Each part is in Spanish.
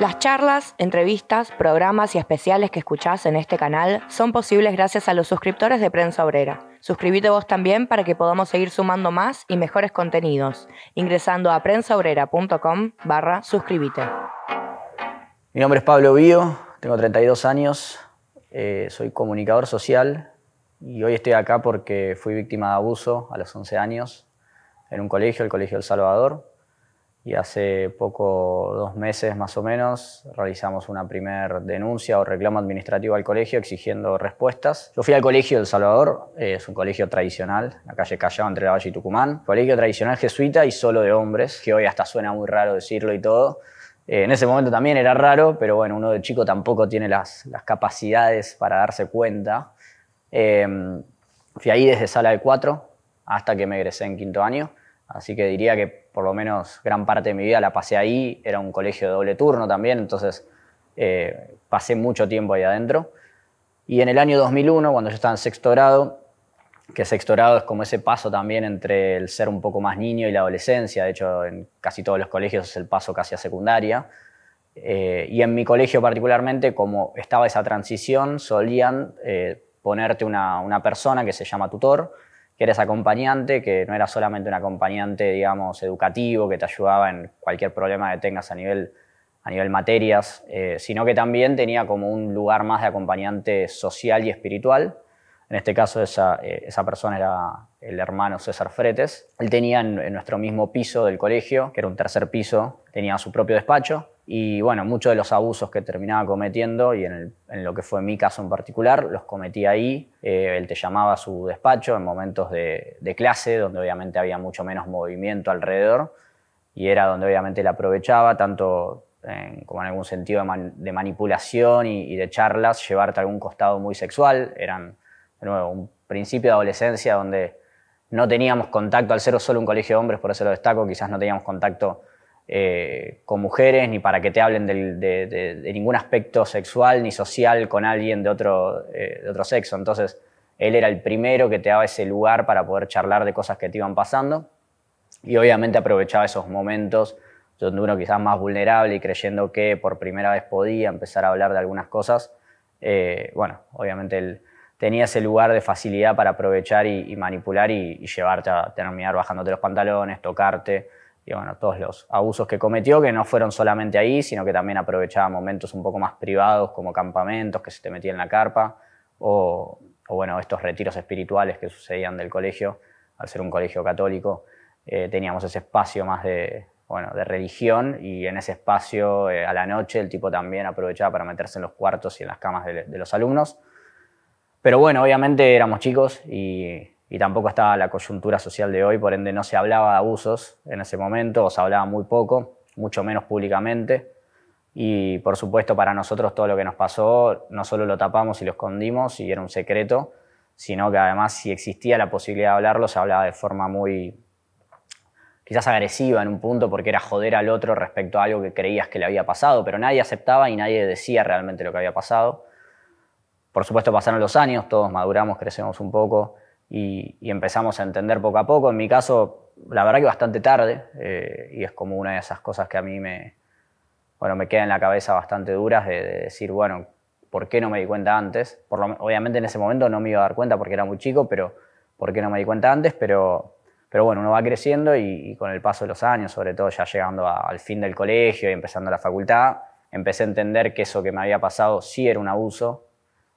Las charlas, entrevistas, programas y especiales que escuchás en este canal son posibles gracias a los suscriptores de Prensa Obrera. Suscríbete vos también para que podamos seguir sumando más y mejores contenidos, ingresando a prensaobrera.com barra suscríbete. Mi nombre es Pablo Bío, tengo 32 años, eh, soy comunicador social y hoy estoy acá porque fui víctima de abuso a los 11 años en un colegio, el Colegio El Salvador y hace poco, dos meses más o menos, realizamos una primera denuncia o reclamo administrativo al colegio exigiendo respuestas. Yo fui al colegio del Salvador, eh, es un colegio tradicional, la calle Callao entre la Valle y Tucumán, colegio tradicional jesuita y solo de hombres, que hoy hasta suena muy raro decirlo y todo. Eh, en ese momento también era raro, pero bueno, uno de chico tampoco tiene las, capacidades para darse cuenta. Eh, fui ahí desde sala de cuatro hasta que me egresé en quinto año. Así que diría que por lo menos gran parte de mi vida la pasé ahí. Era un colegio de doble turno también, entonces eh, pasé mucho tiempo ahí adentro. Y en el año 2001, cuando yo estaba en sexto grado, que sexto grado es como ese paso también entre el ser un poco más niño y la adolescencia, de hecho en casi todos los colegios es el paso casi a secundaria, eh, y en mi colegio particularmente, como estaba esa transición, solían eh, ponerte una, una, persona que se llama tutor, que eres acompañante, que no era solamente un acompañante, digamos, educativo, que te ayudaba en cualquier problema que tengas a nivel, a nivel materias, eh, sino que también tenía como un lugar más de acompañante social y espiritual. En este caso esa, eh, esa persona era el hermano César Fretes. Él tenía en nuestro mismo piso del colegio, que era un tercer piso, tenía su propio despacho y bueno, muchos de los abusos que terminaba cometiendo, y en, lo que fue mi caso en particular, los cometí ahí. Eh, él te llamaba a su despacho en momentos de, clase, donde obviamente había mucho menos movimiento alrededor, y era donde obviamente él aprovechaba, tanto como en algún sentido de, manipulación y, de charlas, llevarte a algún costado muy sexual. Eran, de nuevo, un principio de adolescencia donde no teníamos contacto, al ser solo un colegio de hombres, por eso lo destaco, quizás no teníamos contacto eh, con mujeres, ni para que te hablen de, ningún aspecto sexual ni social con alguien de otro, eh, de otro sexo. Entonces, él era el primero que te daba ese lugar para poder charlar de cosas que te iban pasando y obviamente aprovechaba esos momentos donde uno quizás más vulnerable y creyendo que por primera vez podía empezar a hablar de algunas cosas, eh, bueno, obviamente él tenía ese lugar de facilidad para aprovechar y, manipular y, y, llevarte a terminar bajándote los pantalones, tocarte, y bueno, todos los abusos que cometió, que no fueron solamente ahí, sino que también aprovechaba momentos un poco más privados, como campamentos que se te metían en la carpa, o, bueno, estos retiros espirituales que sucedían del colegio, al ser un colegio católico, eh, teníamos ese espacio más de, bueno, de religión, y en ese espacio, eh, a la noche, el tipo también aprovechaba para meterse en los cuartos y en las camas de los alumnos. Pero bueno, obviamente éramos chicos y y tampoco estaba la coyuntura social de hoy, por ende no se hablaba de abusos en ese momento, o se hablaba muy poco, mucho menos públicamente. Y por supuesto para nosotros todo lo que nos pasó no solo lo tapamos y lo escondimos y era un secreto, sino que además si existía la posibilidad de hablarlo se hablaba de forma muy quizás agresiva en un punto porque era joder al otro respecto a algo que creías que le había pasado, pero nadie aceptaba y nadie decía realmente lo que había pasado. Por supuesto pasaron los años, todos maduramos, crecemos un poco y, empezamos a entender poco a poco. En mi caso, la verdad que bastante tarde, eh, y es como una de esas cosas que a mí me, bueno, me queda en la cabeza bastante duras de, decir, bueno, ¿por qué no me di cuenta antes? Por obviamente en ese momento no me iba a dar cuenta porque era muy chico, pero ¿por qué no me di cuenta antes? Pero, pero bueno, uno va creciendo y, con el paso de los años, sobre todo ya llegando al fin del colegio y empezando la facultad, empecé a entender que eso que me había pasado sí era un abuso,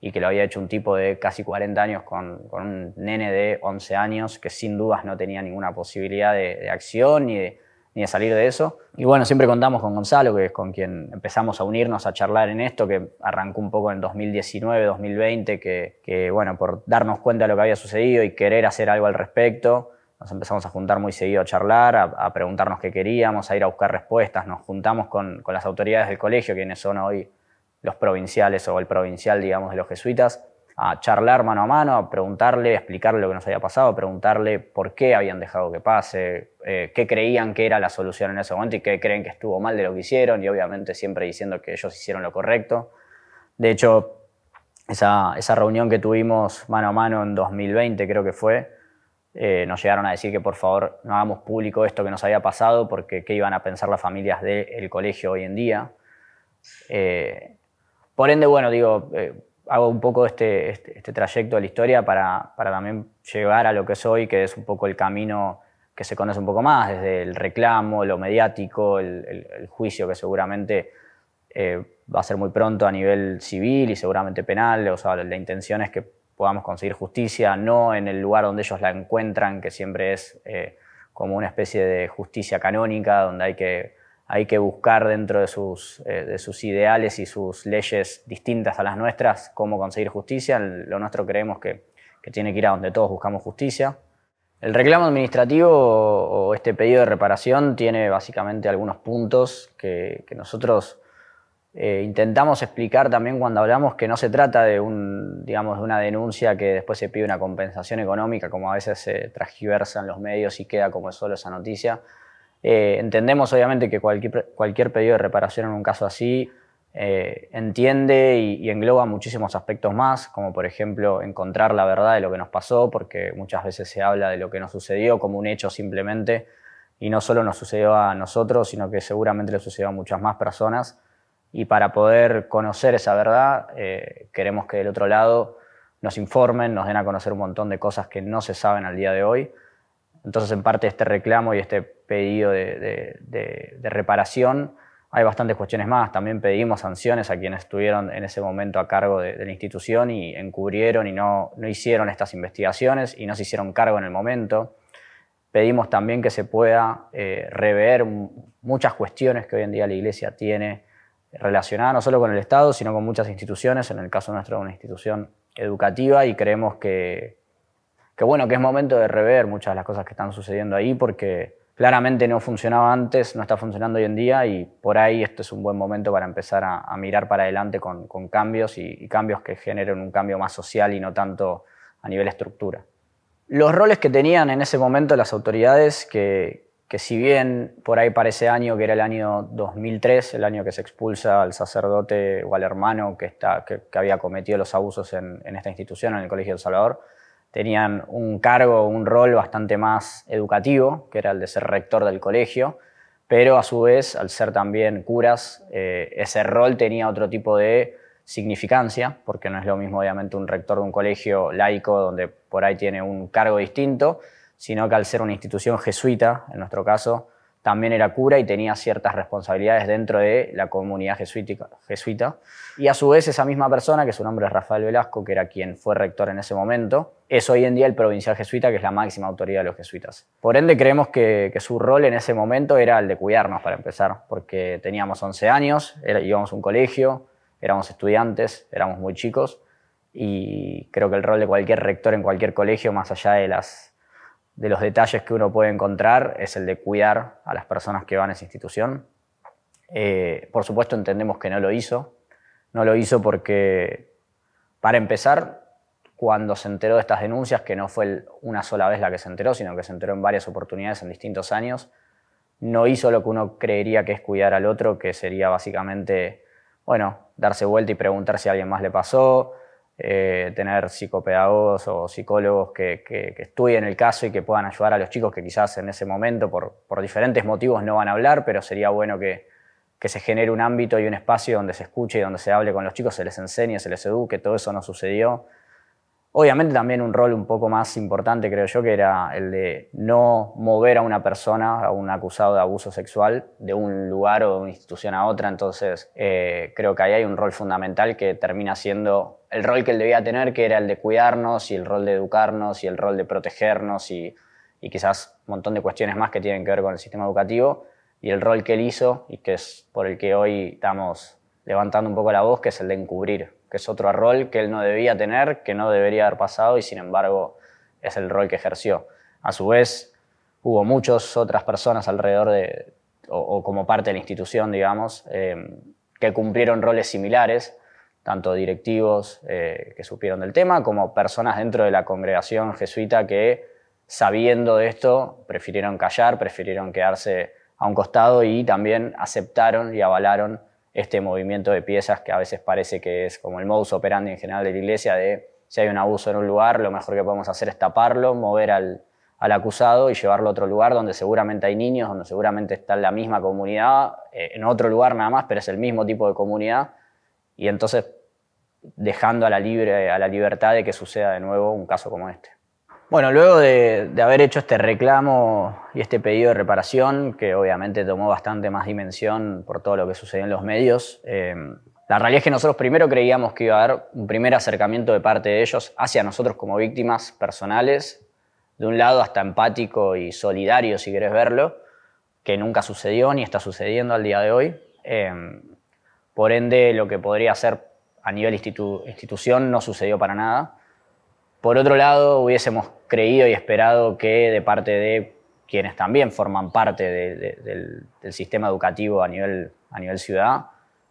y que lo había hecho un tipo de casi 40 años con, un nene de 11 años que sin dudas no tenía ninguna posibilidad de, acción ni de, salir de eso. Y bueno, siempre contamos con Gonzalo, que es con quien empezamos a unirnos, a charlar en esto, que arrancó un poco en 2019, 2020, que, bueno, por darnos cuenta de lo que había sucedido y querer hacer algo al respecto, nos empezamos a juntar muy seguido a charlar, a, a preguntarnos qué queríamos, a ir a buscar respuestas, nos juntamos con, con las autoridades del colegio, quienes son hoy los provinciales o el provincial, digamos, de los jesuitas, a charlar mano a mano, a preguntarle, a explicarle lo que nos había pasado, a preguntarle por qué habían dejado que pase, eh, qué creían que era la solución en ese momento y qué creen que estuvo mal de lo que hicieron, y obviamente siempre diciendo que ellos hicieron lo correcto. De hecho, esa, esa reunión que tuvimos mano a mano en 2020, creo que fue, eh, nos llegaron a decir que por favor no hagamos público esto que nos había pasado porque qué iban a pensar las familias del colegio hoy en día. Eh, por ende, bueno, digo, eh, hago un poco este, este, este, trayecto de la historia para, para, también llegar a lo que soy, que es un poco el camino que se conoce un poco más, desde el reclamo, lo mediático, el, juicio que seguramente eh, va a ser muy pronto a nivel civil y seguramente penal, o sea, la intención es que podamos conseguir justicia, no en el lugar donde ellos la encuentran, que siempre es como una especie de justicia canónica, donde hay que, hay que buscar dentro de sus, eh, de sus ideales y sus leyes distintas a las nuestras cómo conseguir justicia. Lo nuestro creemos que, tiene que ir a donde todos buscamos justicia. El reclamo administrativo o este pedido de reparación tiene básicamente algunos puntos que, nosotros eh, intentamos explicar también cuando hablamos que no se trata de, un, digamos, de una denuncia que después se pide una compensación económica, como a veces se transgiversa en los medios y queda como solo esa noticia. Eh, entendemos obviamente que cualquier, cualquier pedido de reparación en un caso así eh, entiende y, y, engloba muchísimos aspectos más, como por ejemplo encontrar la verdad de lo que nos pasó, porque muchas veces se habla de lo que nos sucedió como un hecho simplemente, y no solo nos sucedió a nosotros, sino que seguramente le sucedió a muchas más personas y para poder conocer esa verdad eh, queremos que del otro lado nos informen, nos den a conocer un montón de cosas que no se saben al día de hoy. Entonces, en parte, este reclamo y este pedido de, reparación, hay bastantes cuestiones más. También pedimos sanciones a quienes estuvieron en ese momento a cargo de, la institución y encubrieron y no, no hicieron estas investigaciones y no se hicieron cargo en el momento. Pedimos también que se pueda eh, rever muchas cuestiones que hoy en día la Iglesia tiene relacionada no solo con el Estado, sino con muchas instituciones, en el caso nuestro una institución educativa, y creemos que, que, bueno, que es momento de rever muchas de las cosas que están sucediendo ahí, porque claramente no funcionaba antes, no está funcionando hoy en día, y por ahí este es un buen momento para empezar a, mirar para adelante con, cambios y, cambios que generen un cambio más social y no tanto a nivel estructura. Los roles que tenían en ese momento las autoridades, que, si bien por ahí para ese año, que era el año 2003, el año que se expulsa al sacerdote o al hermano que, había cometido los abusos en, esta institución, en el Colegio del Salvador, tenían un cargo, un rol bastante más educativo, que era el de ser rector del colegio, pero a su vez, al ser también curas, eh, ese rol tenía otro tipo de significancia, porque no es lo mismo obviamente un rector de un colegio laico donde por ahí tiene un cargo distinto, sino que al ser una institución jesuita, en nuestro caso, también era cura y tenía ciertas responsabilidades dentro de la comunidad jesuita. Y a su vez esa misma persona, que su nombre es Rafael Velasco, que era quien fue rector en ese momento, es hoy en día el provincial jesuita, que es la máxima autoridad de los jesuitas. Por ende, creemos que, su rol en ese momento era el de cuidarnos, para empezar, porque teníamos 11 años, íbamos a un colegio, éramos estudiantes, éramos muy chicos, y creo que el rol de cualquier rector en cualquier colegio, más allá de las de los detalles que uno puede encontrar es el de cuidar a las personas que van a esa institución. Eh, por supuesto entendemos que no lo hizo. No lo hizo porque, para empezar, cuando se enteró de estas denuncias, que no fue una sola vez la que se enteró, sino que se enteró en varias oportunidades en distintos años, no hizo lo que uno creería que es cuidar al otro, que sería básicamente, bueno, darse vuelta y preguntar si a alguien más le pasó, eh, tener psicopedagogos o psicólogos que, estudien el caso y que puedan ayudar a los chicos que quizás en ese momento por, diferentes motivos no van a hablar, pero sería bueno que, que, se genere un ámbito y un espacio donde se escuche y donde se hable con los chicos, se les enseñe, se les eduque, todo eso no sucedió. Obviamente también un rol un poco más importante, creo yo, que era el de no mover a una persona, a un acusado de abuso sexual, de un lugar o de una institución a otra. Entonces, eh, creo que ahí hay un rol fundamental que termina siendo el rol que él debía tener, que era el de cuidarnos y el rol de educarnos y el rol de protegernos y, y quizás un montón de cuestiones más que tienen que ver con el sistema educativo. Y el rol que él hizo y que es por el que hoy estamos levantando un poco la voz, que es el de encubrir que es otro rol que él no debía tener, que no debería haber pasado y sin embargo es el rol que ejerció. A su vez, hubo muchas otras personas alrededor de, o, como parte de la institución, digamos, eh, que cumplieron roles similares, tanto directivos eh, que supieron del tema, como personas dentro de la congregación jesuita que, sabiendo de esto, prefirieron callar, prefirieron quedarse a un costado y también aceptaron y avalaron este movimiento de piezas que a veces parece que es como el modus operandi en general de la iglesia, de si hay un abuso en un lugar, lo mejor que podemos hacer es taparlo, mover al, al acusado y llevarlo a otro lugar donde seguramente hay niños, donde seguramente está en la misma comunidad, eh, en otro lugar nada más, pero es el mismo tipo de comunidad, y entonces dejando a la, libre, a la libertad de que suceda de nuevo un caso como este. Bueno, luego de, haber hecho este reclamo y este pedido de reparación, que obviamente tomó bastante más dimensión por todo lo que sucedió en los medios, eh, la realidad es que nosotros primero creíamos que iba a haber un primer acercamiento de parte de ellos hacia nosotros como víctimas personales de un lado hasta empático y solidario, si querés verlo, que nunca sucedió ni está sucediendo al día de hoy. Em, por ende, lo que podría ser a nivel institución no sucedió para nada. Por otro lado, hubiésemos creído y esperado que de parte de quienes también forman parte del, sistema educativo a nivel, a nivel ciudad,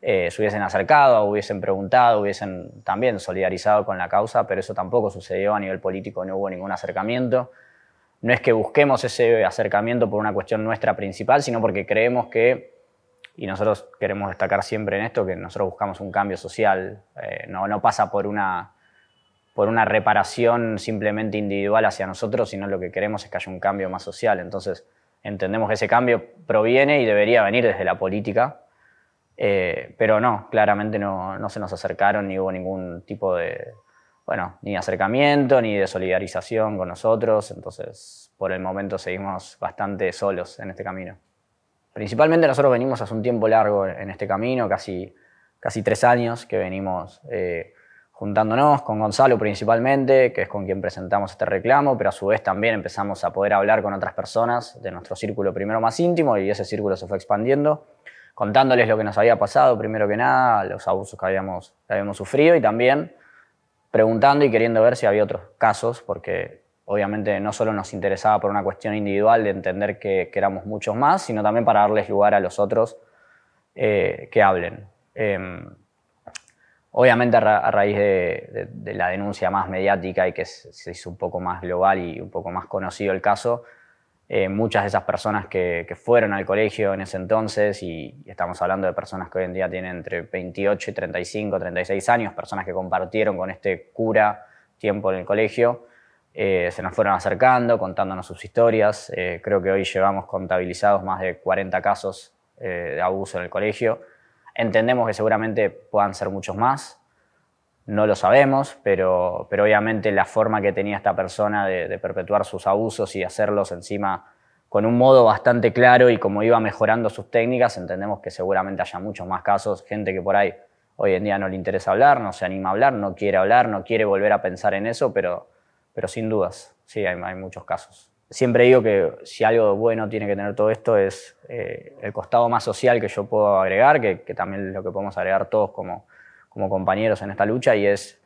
eh, se hubiesen acercado, hubiesen preguntado, hubiesen también solidarizado con la causa, pero eso tampoco sucedió a nivel político, no hubo ningún acercamiento. No es que busquemos ese acercamiento por una cuestión nuestra principal, sino porque creemos que, y nosotros queremos destacar siempre en esto, que nosotros buscamos un cambio social, eh, no, no pasa por una, por una reparación simplemente individual hacia nosotros, sino lo que queremos es que haya un cambio más social. Entonces, entendemos que ese cambio proviene y debería venir desde la política, eh, pero no, claramente no, se nos acercaron ni hubo ningún tipo de, bueno, ni acercamiento ni de solidarización con nosotros, entonces por el momento seguimos bastante solos en este camino. Principalmente nosotros venimos hace un tiempo largo en este camino, casi, casi tres años que venimos eh, juntándonos con Gonzalo principalmente, que es con quien presentamos este reclamo, pero a su vez también empezamos a poder hablar con otras personas de nuestro círculo primero más íntimo y ese círculo se fue expandiendo contándoles lo que nos había pasado, primero que nada, los abusos que habíamos, habíamos sufrido y también preguntando y queriendo ver si había otros casos, porque obviamente no solo nos interesaba por una cuestión individual de entender que, éramos muchos más, sino también para darles lugar a los otros eh, que hablen. Em, obviamente a, raíz de, la denuncia más mediática y que se hizo un poco más global y un poco más conocido el caso, eh, muchas de esas personas que, fueron al colegio en ese entonces, y, estamos hablando de personas que hoy en día tienen entre 28 y 35, 36 años, personas que compartieron con este cura tiempo en el colegio, eh, se nos fueron acercando, contándonos sus historias. Eh, creo que hoy llevamos contabilizados más de 40 casos de abuso en el colegio. Entendemos que seguramente puedan ser muchos más, no lo sabemos, pero, pero obviamente la forma que tenía esta persona de, perpetuar sus abusos y hacerlos encima con un modo bastante claro y como iba mejorando sus técnicas, entendemos que seguramente haya muchos más casos, gente que por ahí hoy en día no le interesa hablar, no se anima a hablar, no quiere hablar, no quiere volver a pensar en eso, pero, pero sin dudas, sí, hay, muchos casos. Siempre digo que si algo bueno tiene que tener todo esto es eh, el costado más social que yo puedo agregar, que, también lo que podemos agregar todos como, como compañeros en esta lucha y es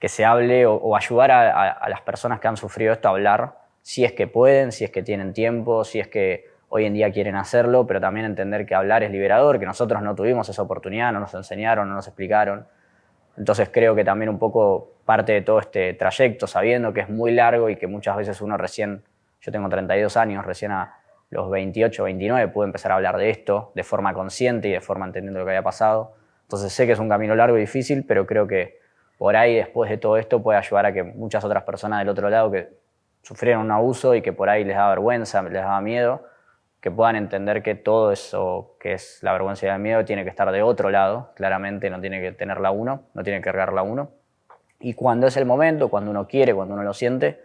que se hable o, ayudar a, las personas que han sufrido esto a hablar, si es que pueden, si es que tienen tiempo, si es que hoy en día quieren hacerlo, pero también entender que hablar es liberador, que nosotros no tuvimos esa oportunidad, no nos enseñaron, no nos explicaron. Entonces creo que también un poco parte de todo este trayecto, sabiendo que es muy largo y que muchas veces uno recién, yo tengo 32 años, recién a los 28, 29 pude empezar a hablar de esto de forma consciente y de forma entendiendo lo que había pasado. Entonces sé que es un camino largo y difícil, pero creo que por ahí después de todo esto puede ayudar a que muchas otras personas del otro lado que sufrieron un abuso y que por ahí les da vergüenza, les da miedo, que puedan entender que todo eso que es la vergüenza y el miedo tiene que estar de otro lado, claramente no tiene que tenerla uno, no tiene que cargarla uno. Y cuando es el momento, cuando uno quiere, cuando uno lo siente,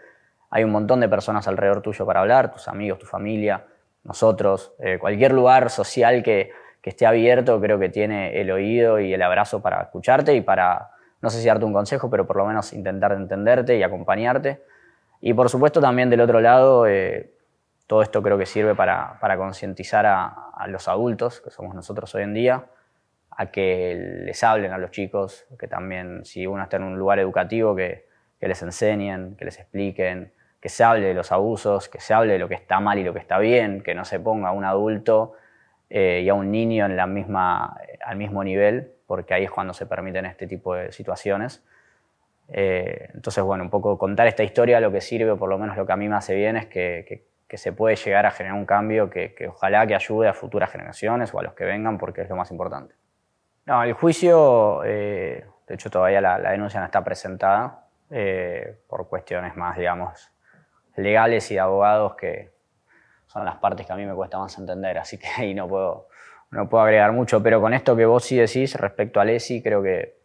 hay un montón de personas alrededor tuyo para hablar, tus amigos, tu familia, nosotros, eh, cualquier lugar social que, que esté abierto, creo que tiene el oído y el abrazo para escucharte y para, no sé si darte un consejo, pero por lo menos intentar entenderte y acompañarte. Y por supuesto también del otro lado, eh, todo esto creo que sirve para, para concientizar a, los adultos, que somos nosotros hoy en día, a que les hablen a los chicos, que también si uno está en un lugar educativo, que, que les enseñen, que les expliquen, que se hable de los abusos, que se hable de lo que está mal y lo que está bien, que no se ponga un adulto eh, y a un niño en la misma, al mismo nivel, porque ahí es cuando se permiten este tipo de situaciones. Eh, entonces, bueno, un poco contar esta historia lo que sirve, por lo menos lo que a mí me hace bien, es que, se puede llegar a generar un cambio que, ojalá que ayude a futuras generaciones o a los que vengan, porque es lo más importante. No, el juicio, eh, de hecho todavía la, denuncia no está presentada por cuestiones más, digamos, legales y de abogados que son las partes que a mí me cuesta más entender, así que ahí no puedo, no puedo agregar mucho, pero con esto que vos sí decís respecto a Lesi, creo que,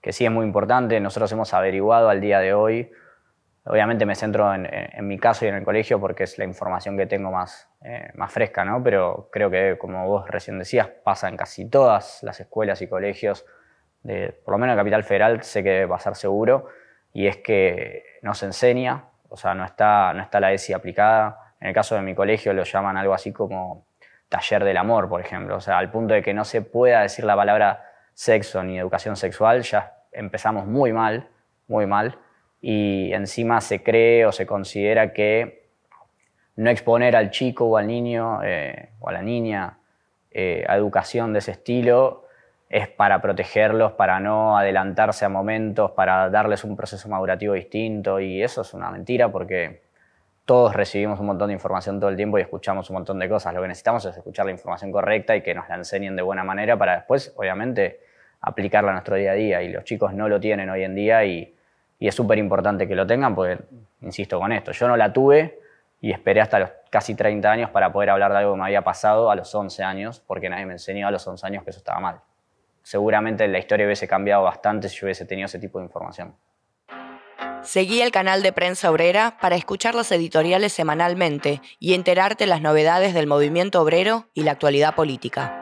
que sí es muy importante. Nosotros hemos averiguado al día de hoy, obviamente me centro en, mi caso y en el colegio porque es la información que tengo más, eh, más fresca, ¿no? pero creo que, como vos recién decías, pasa en casi todas las escuelas y colegios, de, por lo menos en Capital Federal, sé que debe pasar seguro, y es que no se enseña, o sea, no está, no está la ESI aplicada. En el caso de mi colegio lo llaman algo así como taller del amor, por ejemplo. O sea, al punto de que no se pueda decir la palabra sexo ni educación sexual, ya empezamos muy mal, muy mal. Y encima se cree o se considera que no exponer al chico o al niño eh, o a la niña eh, a educación de ese estilo es para protegerlos, para no adelantarse a momentos, para darles un proceso madurativo distinto. Y eso es una mentira porque todos recibimos un montón de información todo el tiempo y escuchamos un montón de cosas. Lo que necesitamos es escuchar la información correcta y que nos la enseñen de buena manera para después, obviamente, aplicarla a nuestro día a día. Y los chicos no lo tienen hoy en día y, es súper importante que lo tengan porque, insisto con esto, yo no la tuve y esperé hasta los casi 30 años para poder hablar de algo que me había pasado a los 11 años porque nadie me enseñó a los 11 años que eso estaba mal. Seguramente la historia hubiese cambiado bastante si yo hubiese tenido ese tipo de información. Seguí el canal de Prensa Obrera para escuchar los editoriales semanalmente y enterarte las novedades del movimiento obrero y la actualidad política.